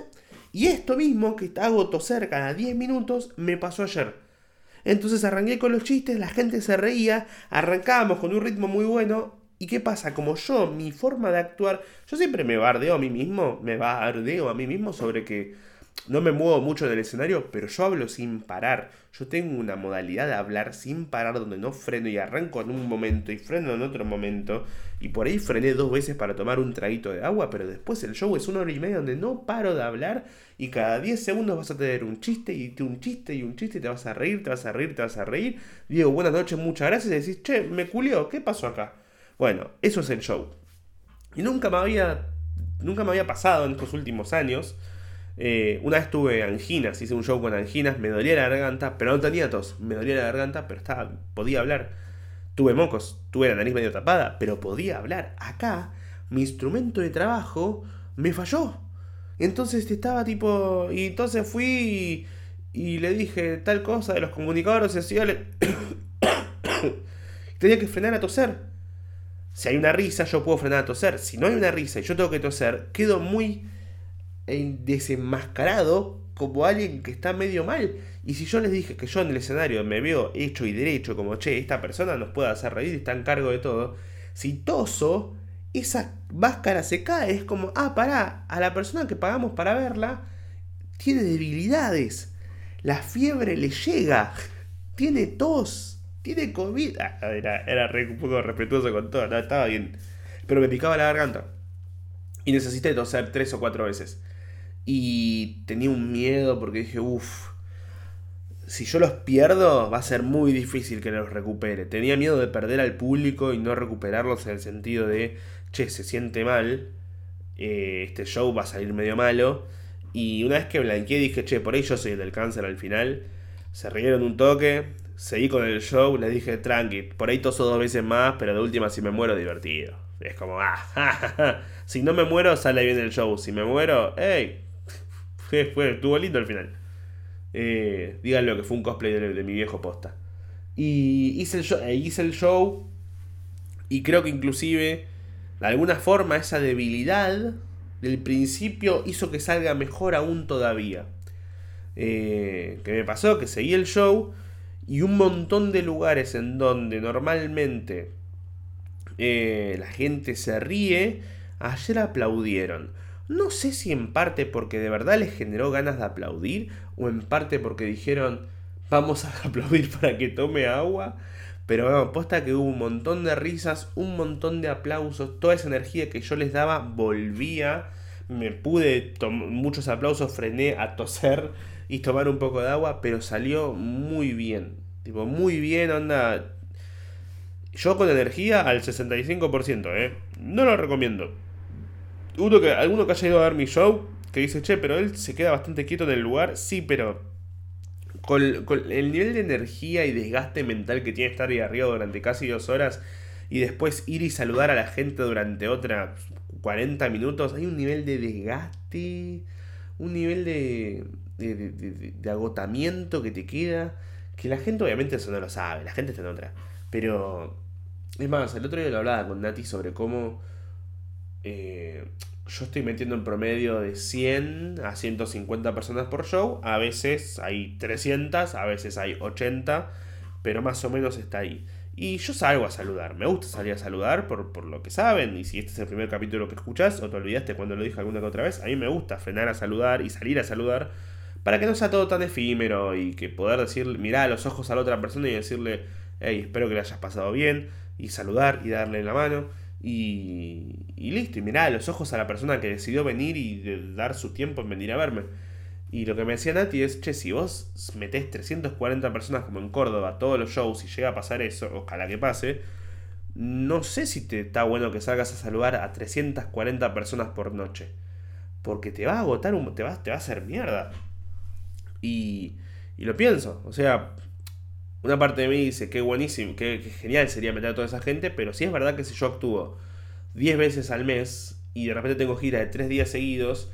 y esto mismo que hago toser cada 10 minutos me pasó ayer. Entonces arranqué con los chistes, la gente se reía, arrancábamos con un ritmo muy bueno. ¿Y qué pasa? Como yo, mi forma de actuar, yo siempre me bardeo a mí mismo, me bardeo a mí mismo sobre que no me muevo mucho del escenario, pero yo hablo sin parar. Yo tengo una modalidad de hablar sin parar donde no freno y arranco en un momento y freno en otro momento. Y por ahí frené dos veces para tomar un traguito de agua, pero después el show es una hora y media donde no paro de hablar y cada 10 segundos vas a tener un chiste y un chiste y un chiste y te vas a reír, te vas a reír, te vas a reír. Digo, buenas noches, muchas gracias y decís, che, me culió, ¿qué pasó acá? Bueno, eso es el show. Y nunca me había, nunca me había pasado en estos últimos años eh, una vez tuve anginas, hice un show con anginas, me dolía la garganta, pero no tenía tos, me dolía la garganta, pero estaba, podía hablar. Tuve mocos, tuve la nariz medio tapada, pero podía hablar. Acá, mi instrumento de trabajo me falló. Entonces estaba tipo. Y entonces fui y, le dije tal cosa de los comunicadores sociales. Tenía que frenar a toser. Si hay una risa, yo puedo frenar a toser. Si no hay una risa y yo tengo que toser, quedo muy desenmascarado como alguien que está medio mal. Y si yo les dije que yo en el escenario me veo hecho y derecho, como che, esta persona nos puede hacer reír está en cargo de todo, si toso, esa máscara se cae. Es como, ah, pará, a la persona que pagamos para verla tiene debilidades. La fiebre le llega, tiene tos, tiene COVID. Ah, era, era un poco respetuoso con todo, estaba bien. Pero me picaba la garganta. Y necesité toser tres o cuatro veces. Y tenía un miedo porque dije, uff, si yo los pierdo va a ser muy difícil que los recupere. Tenía miedo de perder al público y no recuperarlos en el sentido de, che, se siente mal, eh, este show va a salir medio malo. Y una vez que blanqueé dije, che, por ahí yo soy el del cáncer al final. Se rieron un toque, seguí con el show, le dije, tranqui, por ahí toso dos veces más, pero de última si me muero, divertido. Es como, ah, si no me muero, sale bien el show. Si me muero, hey, fue, estuvo lindo al final. Eh, díganlo que fue un cosplay de, mi viejo posta. Y hice el, show, eh, hice el show y creo que inclusive, de alguna forma, esa debilidad del principio hizo que salga mejor aún todavía. Eh, que me pasó, que seguí el show y un montón de lugares en donde normalmente eh, la gente se ríe, ayer aplaudieron. No sé si en parte porque de verdad les generó ganas de aplaudir o en parte porque dijeron vamos a aplaudir para que tome agua. Pero bueno, posta que hubo un montón de risas, un montón de aplausos, toda esa energía que yo les daba volvía. Me pude, muchos aplausos, frené a toser y tomar un poco de agua, pero salió muy bien. Tipo, muy bien, onda. Yo con energía al 65%, ¿eh? No lo recomiendo. Uno que, alguno que haya ido a ver mi show, que dice, che, pero él se queda bastante quieto en el lugar. Sí, pero con, el nivel de energía y desgaste mental que tiene estar ahí arriba durante casi dos horas y después ir y saludar a la gente durante otras 40 minutos, hay un nivel de desgaste, un nivel de, de, agotamiento que te queda, que la gente obviamente eso no lo sabe, la gente está en otra. Pero, es más, el otro día lo hablaba con Nati sobre cómo eh, yo estoy metiendo en promedio de 100 a 150 personas por show, a veces hay 300, a veces hay 80, pero más o menos está ahí. Y yo salgo a saludar, me gusta salir a saludar por, por, lo que saben, y si este es el primer capítulo que escuchas o te olvidaste cuando lo dije alguna que otra vez, a mí me gusta frenar a saludar y salir a saludar para que no sea todo tan efímero y que poder decir, mirar a los ojos a la otra persona y decirle, hey, espero que le hayas pasado bien, y saludar y darle la mano, y, y listo, y mirar a los ojos a la persona que decidió venir y dar su tiempo en venir a verme. Y lo que me decía Nati es, che, si vos metés 340 personas como en Córdoba, todos los shows, y llega a pasar eso, ojalá que pase, no sé si te está bueno que salgas a saludar a 340 personas por noche. Porque te va a agotar, un, te, va, te va a hacer mierda. Y, y lo pienso. O sea, una parte de mí dice que buenísimo, que, genial sería meter a toda esa gente, pero si es verdad que si yo actúo 10 veces al mes y de repente tengo gira de 3 días seguidos,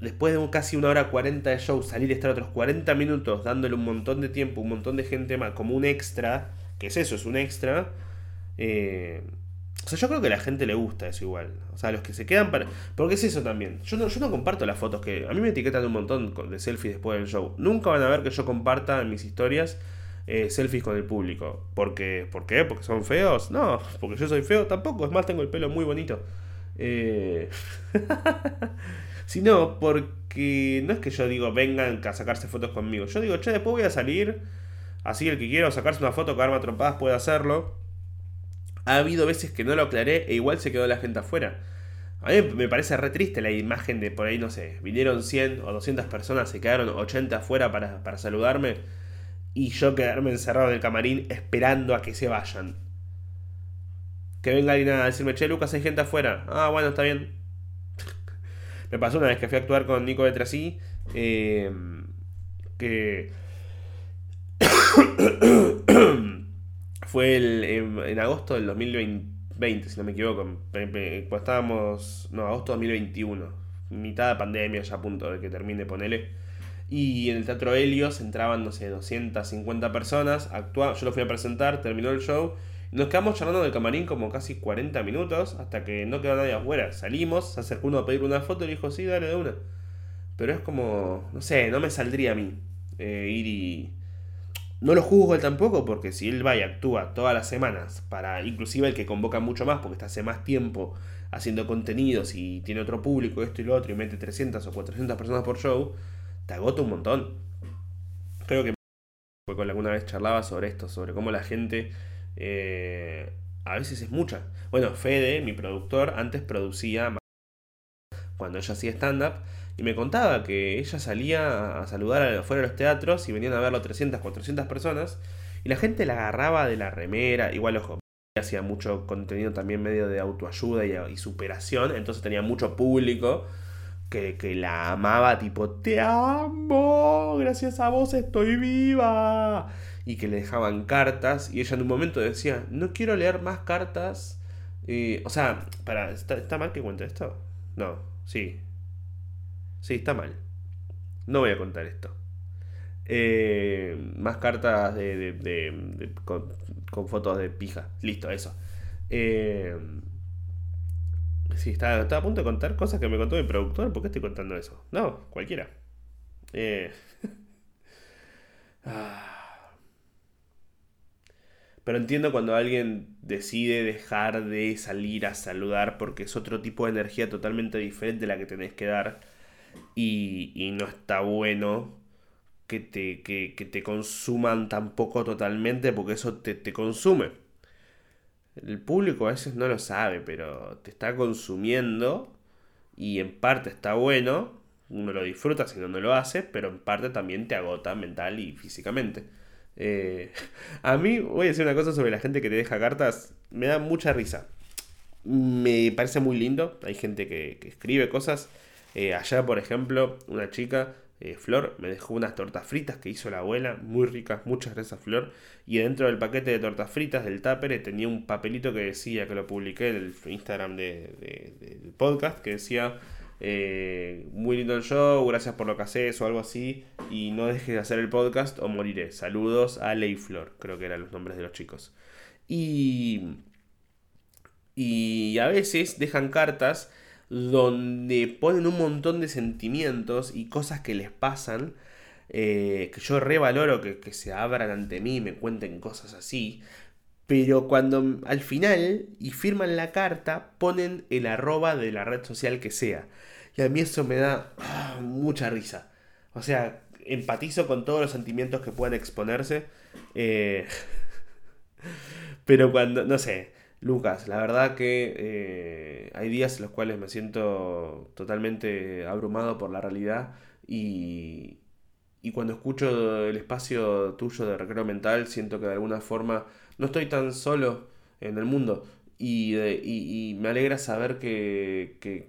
después de casi una hora 40 de show, salir y estar otros 40 minutos dándole un montón de tiempo, un montón de gente más, como un extra, que es eso, es un extra, eh, o sea, yo creo que a la gente le gusta eso igual. O sea, los que se quedan para. Porque es eso también. Yo no, yo no comparto las fotos que. A mí me etiquetan un montón de selfies después del show. Nunca van a ver que yo comparta en mis historias eh, selfies con el público. Porque, ¿Por qué? ¿Porque son feos? No, porque yo soy feo tampoco. Es más, tengo el pelo muy bonito. Eh... Sino porque no es que yo digo vengan a sacarse fotos conmigo. Yo digo, che, después voy a salir. Así el que quiera sacarse una foto, cagarme a trompadas puede hacerlo. Ha habido veces que no lo aclaré e igual se quedó la gente afuera. A mí me parece re triste la imagen de por ahí, no sé, vinieron 100 o 200 personas, se quedaron 80 afuera para, para saludarme y yo quedarme encerrado en el camarín esperando a que se vayan. Que venga alguien a decirme, che, Lucas, hay gente afuera. Ah, bueno, está bien. me pasó una vez que fui a actuar con Nico de Trasí, eh, que Fue el, en, agosto del 2020, si no me equivoco. Pues estábamos. No, agosto 2021. Mitad de pandemia, ya a punto de que termine, ponele. Y en el Teatro Helios entraban, no sé, 250 personas. Actua yo lo fui a presentar, terminó el show. Nos quedamos charlando del camarín como casi 40 minutos hasta que no quedó nadie afuera. Salimos, se acercó uno a pedir una foto y le dijo, sí, dale de una. Pero es como, no sé, no me saldría a mí eh, ir y no lo juzgo él tampoco, porque si él va y actúa todas las semanas, para inclusive el que convoca mucho más, porque está hace más tiempo haciendo contenidos y tiene otro público, esto y lo otro, y mete 300 o 400 personas por show, te agota un montón. Creo que con alguna vez charlaba sobre esto, sobre cómo la gente eh, a veces es mucha. Bueno, Fede, mi productor, antes producía cuando ella hacía stand-up y me contaba que ella salía a saludar afuera de los teatros y venían a verlo 300, 400 personas. Y la gente la agarraba de la remera. Igual, ojo, hacía mucho contenido también medio de autoayuda y, superación. Entonces tenía mucho público que, que, la amaba, tipo, te amo, gracias a vos estoy viva. Y que le dejaban cartas y ella en un momento decía, no quiero leer más cartas. o sea, para, ¿está, mal que cuente esto? No, sí. Sí, está mal. No voy a contar esto. Eh, más cartas de, con, fotos de pija. Listo, eso. Eh, sí, está, a punto de contar cosas que me contó mi productor. ¿Por qué estoy contando eso? No, cualquiera. Eh, ah. Pero entiendo cuando alguien decide dejar de salir a saludar porque es otro tipo de energía totalmente diferente de la que tenés que dar y, y no está bueno que te, que, te consuman tampoco totalmente porque eso te, te consume. El público a veces no lo sabe, pero te está consumiendo y en parte está bueno, uno lo disfruta si no, lo hace, pero en parte también te agota mental y físicamente. Eh, a mí, voy a decir una cosa sobre la gente que te deja cartas, me da mucha risa. Me parece muy lindo, hay gente que, escribe cosas. Eh, allá, por ejemplo, una chica eh, Flor me dejó unas tortas fritas que hizo la abuela, muy ricas, muchas gracias Flor. Y dentro del paquete de tortas fritas del tupper tenía un papelito que decía, que lo publiqué en el Instagram del podcast, que decía, eh, muy lindo el show, gracias por lo que haces o algo así, y no dejes de hacer el podcast o moriré. Saludos a Ley Flor, creo que eran los nombres de los chicos. Y, y a veces dejan cartas donde ponen un montón de sentimientos y cosas que les pasan, eh, que yo revaloro que, que se abran ante mí y me cuenten cosas así, pero cuando al final y firman la carta ponen el arroba de la red social que sea. Y a mí eso me da ah, mucha risa. O sea, empatizo con todos los sentimientos que puedan exponerse. Eh, pero cuando, no sé, Lucas, la verdad que eh, hay días en los cuales me siento totalmente abrumado por la realidad y, y cuando escucho el espacio tuyo de recreo mental siento que de alguna forma no estoy tan solo en el mundo y, y, me alegra saber que, que,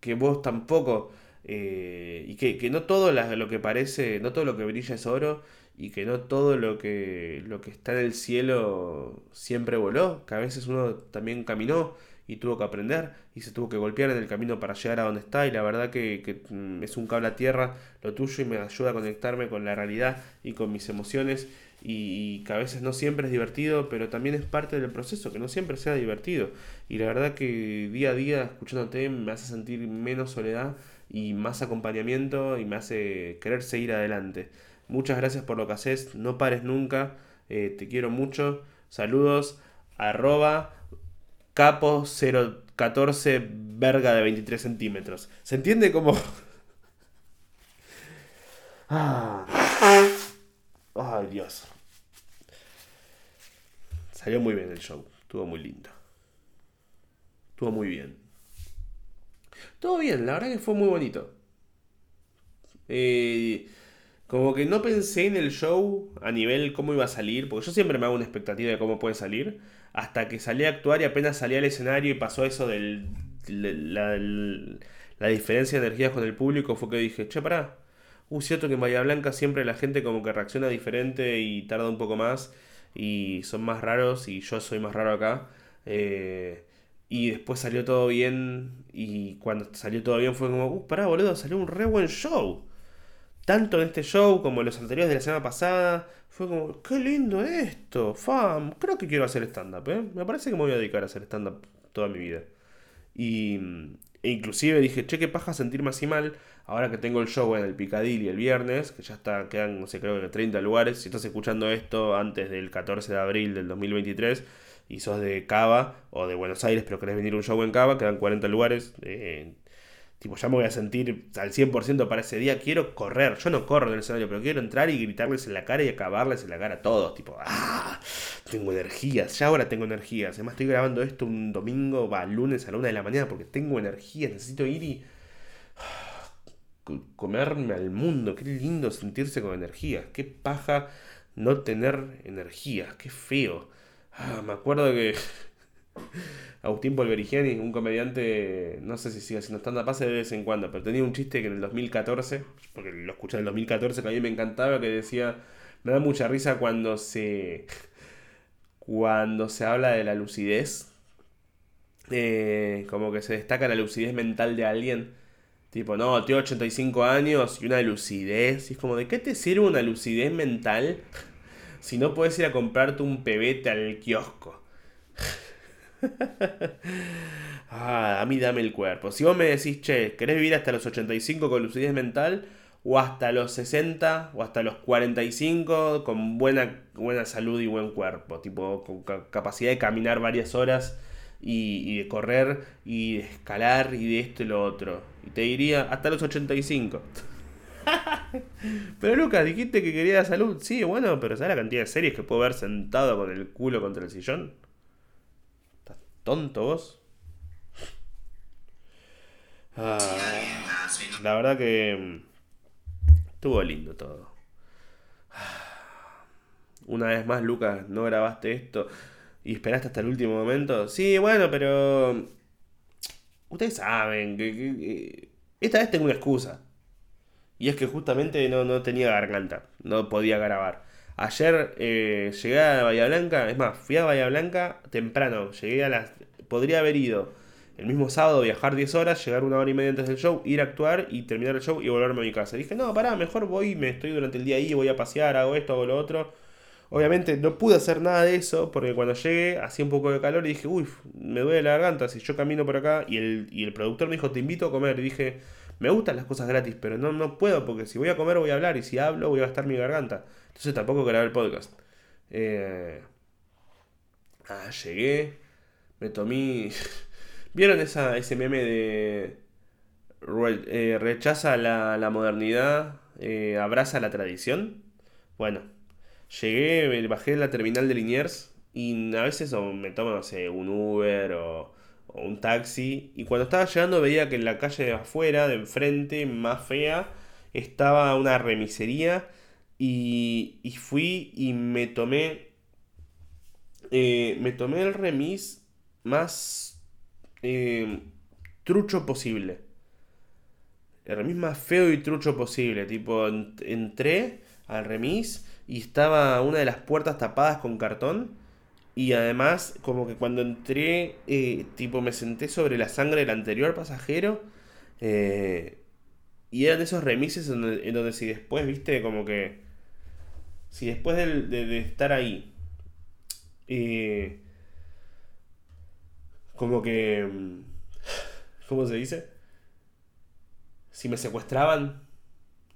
que, vos tampoco eh, y que, que no todo lo que parece, no todo lo que brilla es oro y que no todo lo que, lo que está en el cielo siempre voló, que a veces uno también caminó y tuvo que aprender y se tuvo que golpear en el camino para llegar a donde está y la verdad que, mm, es un cable a tierra lo tuyo y me ayuda a conectarme con la realidad y con mis emociones y, que a veces no siempre es divertido pero también es parte del proceso que no siempre sea divertido. Y la verdad que día a día escuchándote me hace sentir menos soledad y más acompañamiento y me hace querer seguir adelante Muchas gracias por lo que haces. No pares nunca. Eh, te quiero mucho. Saludos. Arroba capo 014 verga de 23 centímetros. ¿Se entiende cómo? Ah. Ay, Dios. Salió muy bien el show. Estuvo muy lindo. Estuvo muy bien. Todo bien, la verdad que fue muy bonito. Eh, como que no pensé en el show a nivel cómo iba a salir, porque yo siempre me hago una expectativa de cómo puede salir, hasta que salí a actuar y apenas salí al escenario y pasó eso del... La, diferencia de energías con el público fue que dije, che, pará, uh, cierto que en Bahía Blanca siempre la gente como que reacciona diferente y tarda un poco más y son más raros y yo soy más raro acá. Eh, y después salió todo bien y cuando salió todo bien fue como, uh, pará, boludo, salió un re buen show tanto en este show como en los anteriores de la semana pasada, fue como, qué lindo esto, fam, creo que quiero hacer stand-up, ¿eh? me parece que me voy a dedicar a hacer stand-up toda mi vida. Y e inclusive dije, che, qué paja sentirme así mal, ahora que tengo el show en el Picadilly el viernes, que ya está, quedan, no sé, creo que 30 lugares, si estás escuchando esto antes del 14 de abril del 2023, y sos de Cava o de Buenos Aires, pero querés venir a un show en Cava, quedan 40 lugares. Eh, tipo, ya me voy a sentir al 100% para ese día, quiero correr, yo no corro en el escenario, pero quiero entrar y gritarles en la cara y acabarles en la cara a todos, tipo, ah, tengo energías, ya ahora tengo energías, además estoy grabando esto un domingo, va, lunes a la una de la mañana porque tengo energías, necesito ir y ah, comerme al mundo, qué lindo sentirse con energías, qué paja no tener energías, qué feo. Ah, me acuerdo que Agustín Polverigiani, un comediante, no sé si sigue haciendo stand-up pase de vez en cuando, pero tenía un chiste que en el 2014, porque lo escuché en el 2014, que a mí me encantaba, que decía, me da mucha risa cuando se, cuando se habla de la lucidez, eh, como que se destaca la lucidez mental de alguien. Tipo, no, tengo 85 años y una lucidez. Y es como, ¿de qué te sirve una lucidez mental si no puedes ir a comprarte un pebete al kiosco? Ah, a mí dame el cuerpo. Si vos me decís, che, ¿querés vivir hasta los 85 con lucidez mental? O hasta los 60 o hasta los 45 con buena, buena salud y buen cuerpo. Tipo, con capacidad de caminar varias horas y, de correr y de escalar y de esto y lo otro. Y te diría hasta los 85. pero Lucas, dijiste que quería salud. Sí, bueno, pero ¿sabes la cantidad de series que puedo ver sentado con el culo contra el sillón? ¿Estás tonto vos? Ah, la verdad que mm, estuvo lindo todo. Una vez más, Lucas, no grabaste esto y esperaste hasta el último momento. Sí, bueno, pero. Ustedes saben que, esta vez tengo una excusa. Y es que justamente no, no tenía garganta. No podía grabar. Ayer eh, llegué a Bahía Blanca. Es más, fui a Bahía Blanca temprano. Llegué a las. Podría haber ido el mismo sábado, viajar 10 horas, llegar una hora y media antes del show, ir a actuar y terminar el show y volverme a mi casa. dije, no, pará, mejor voy, me estoy durante el día ahí, voy a pasear, hago esto, hago lo otro Obviamente no pude hacer nada de eso porque cuando llegué hacía un poco de calor y dije, uy, me duele la garganta si yo camino por acá. Y el, y el productor me dijo, te invito a comer. Y dije, me gustan las cosas gratis, pero no, no puedo porque si voy a comer voy a hablar y si hablo voy a gastar mi garganta. Entonces tampoco grabé el podcast. Eh, ah, llegué, me tomé... ¿Vieron esa, ese meme de... Eh, rechaza la, modernidad, eh, abraza la tradición? Bueno, Llegué, bajé de la terminal de Liniers y a veces me tomo, no sé, un Uber o, un taxi. Y cuando estaba llegando veía que en la calle de afuera, de enfrente, más fea, estaba una remisería. Y, y fui y me tomé. Eh, me tomé el remis más eh, trucho posible. El remis más feo y trucho posible. Tipo, entré al remis y estaba una de las puertas tapadas con cartón. Y además, como que cuando entré, eh, tipo me senté sobre la sangre del anterior pasajero. Eh, y eran esos remises en donde, si después, viste, como que... Si después de, estar ahí... Eh, como que... Mm, ¿Cómo se dice? Si me secuestraban,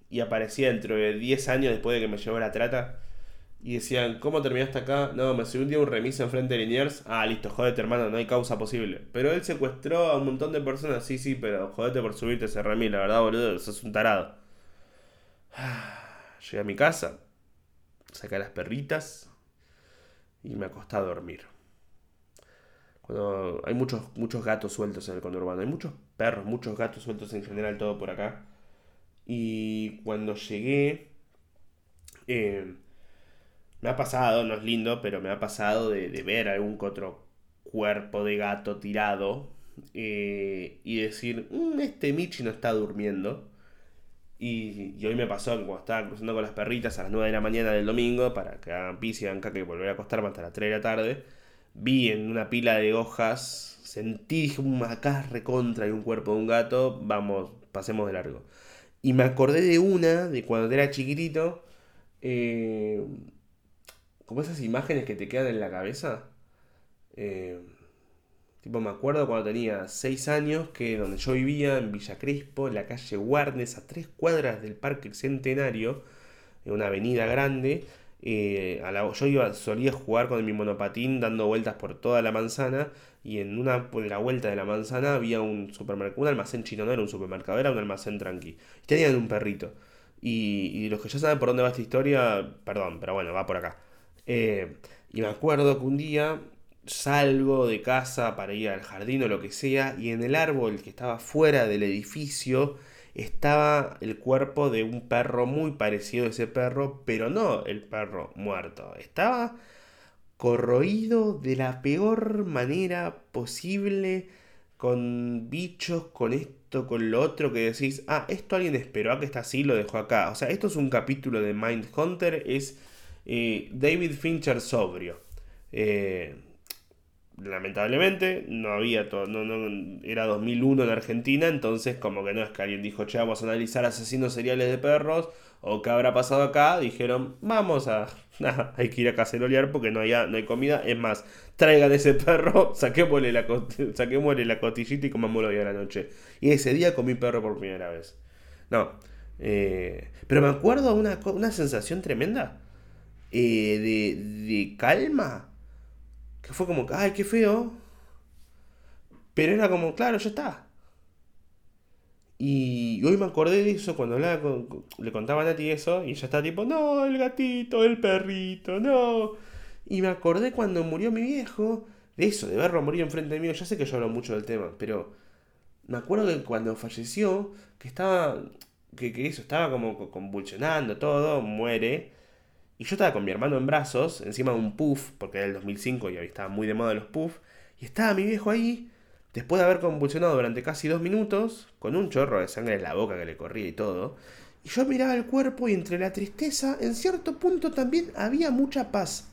y aparecía dentro de 10 años después de que me llevó la trata. Y decían, ¿cómo terminaste acá? No, me subí un día un remiso enfrente de Liniers. Ah, listo, jodete hermano, no hay causa posible. Pero él secuestró a un montón de personas. Sí, sí, pero jodete por subirte ese remis, la verdad, boludo, sos un tarado. Llegué a mi casa, saqué a las perritas y me acosté a dormir. Cuando hay muchos, muchos gatos sueltos en el conurbano, hay muchos perros, muchos gatos sueltos en general, todo por acá. Y cuando llegué, eh, me ha pasado, no es lindo, pero me ha pasado de, ver algún otro cuerpo de gato tirado eh, y decir, mm, este Michi no está durmiendo. Y, hoy me pasó que cuando estaba cruzando con las perritas a las 9 de la mañana del domingo para que hagan pis y hagan caca y volver a acostarme hasta las 3 de la tarde, vi en una pila de hojas, sentí, dije, acá recontra y un cuerpo de un gato, vamos, pasemos de largo. Y me acordé de una, de cuando era chiquitito, eh, como esas imágenes que te quedan en la cabeza. Eh, tipo, me acuerdo cuando tenía 6 años, que donde yo vivía, en Villa Crespo, en la calle Guarnes, a tres cuadras del Parque Centenario, en una avenida grande, eh, a la, yo iba, solía jugar con mi monopatín dando vueltas por toda la manzana y en una de la vuelta de la manzana había un supermercado, un almacén chino, no era un supermercado, era un almacén tranqui. Y tenían un perrito. Y, y los que ya saben por dónde va esta historia, perdón, pero bueno, va por acá. Eh, y me acuerdo que un día salgo de casa para ir al jardín o lo que sea, y en el árbol que estaba fuera del edificio estaba el cuerpo de un perro muy parecido a ese perro, pero no el perro muerto. Estaba corroído de la peor manera posible, con bichos, con esto, con lo otro, que decís, ah, esto alguien esperó a que está así, lo dejó acá. O sea, esto es un capítulo de Mindhunter, es eh, David Fincher sobrio. Eh, lamentablemente no había todo, no, no, era 2001 en Argentina, entonces como que no es que alguien dijo, che, vamos a analizar asesinos seriales de perros, o qué habrá pasado acá, dijeron, vamos a, hay que ir a cacerolear porque no hay, no hay comida, es más, traigan ese perro, saquémosle la, saquémosle la costillita y comámoslo hoy a la noche. Y ese día comí perro por primera vez. No, eh, pero me acuerdo una, una sensación tremenda eh, de, de calma que fue como, ay, qué feo. Pero era como, claro, ya está. Y hoy me acordé de eso cuando hablaba le contaba a Nati eso, y ya está tipo, no, el gatito, el perrito, no. Y me acordé cuando murió mi viejo, de eso, de verlo morir enfrente mío. Ya sé que yo hablo mucho del tema, pero me acuerdo que cuando falleció, que estaba, que, que eso, estaba como convulsionando todo, muere. Y yo estaba con mi hermano en brazos, encima de un puff, porque era el 2005 y estaba muy de moda los puff. Y estaba mi viejo ahí, después de haber convulsionado durante casi dos minutos, con un chorro de sangre en la boca que le corría y todo. Y yo miraba el cuerpo y entre la tristeza, en cierto punto también había mucha paz.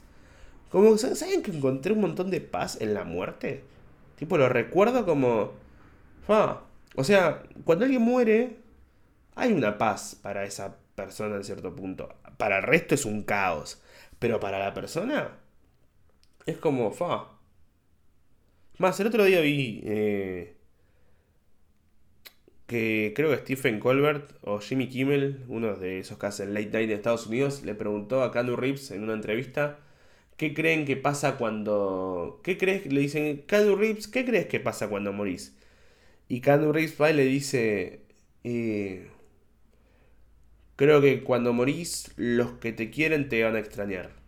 Como, ¿saben que encontré un montón de paz en la muerte? Tipo, lo recuerdo como... Ah, o sea, cuando alguien muere, hay una paz para esa persona en cierto punto. Para el resto es un caos. Pero para la persona es como, fa. Más, el otro día vi eh, que creo que Stephen Colbert o Jimmy Kimmel, uno de esos que hacen late night de Estados Unidos, le preguntó a Keanu Reeves en una entrevista qué creen que pasa cuando... ¿Qué crees? Le dicen, Keanu Reeves, ¿qué crees que pasa cuando morís? Y Keanu Reeves va y le dice... Eh, Creo que cuando morís, los que te quieren te van a extrañar.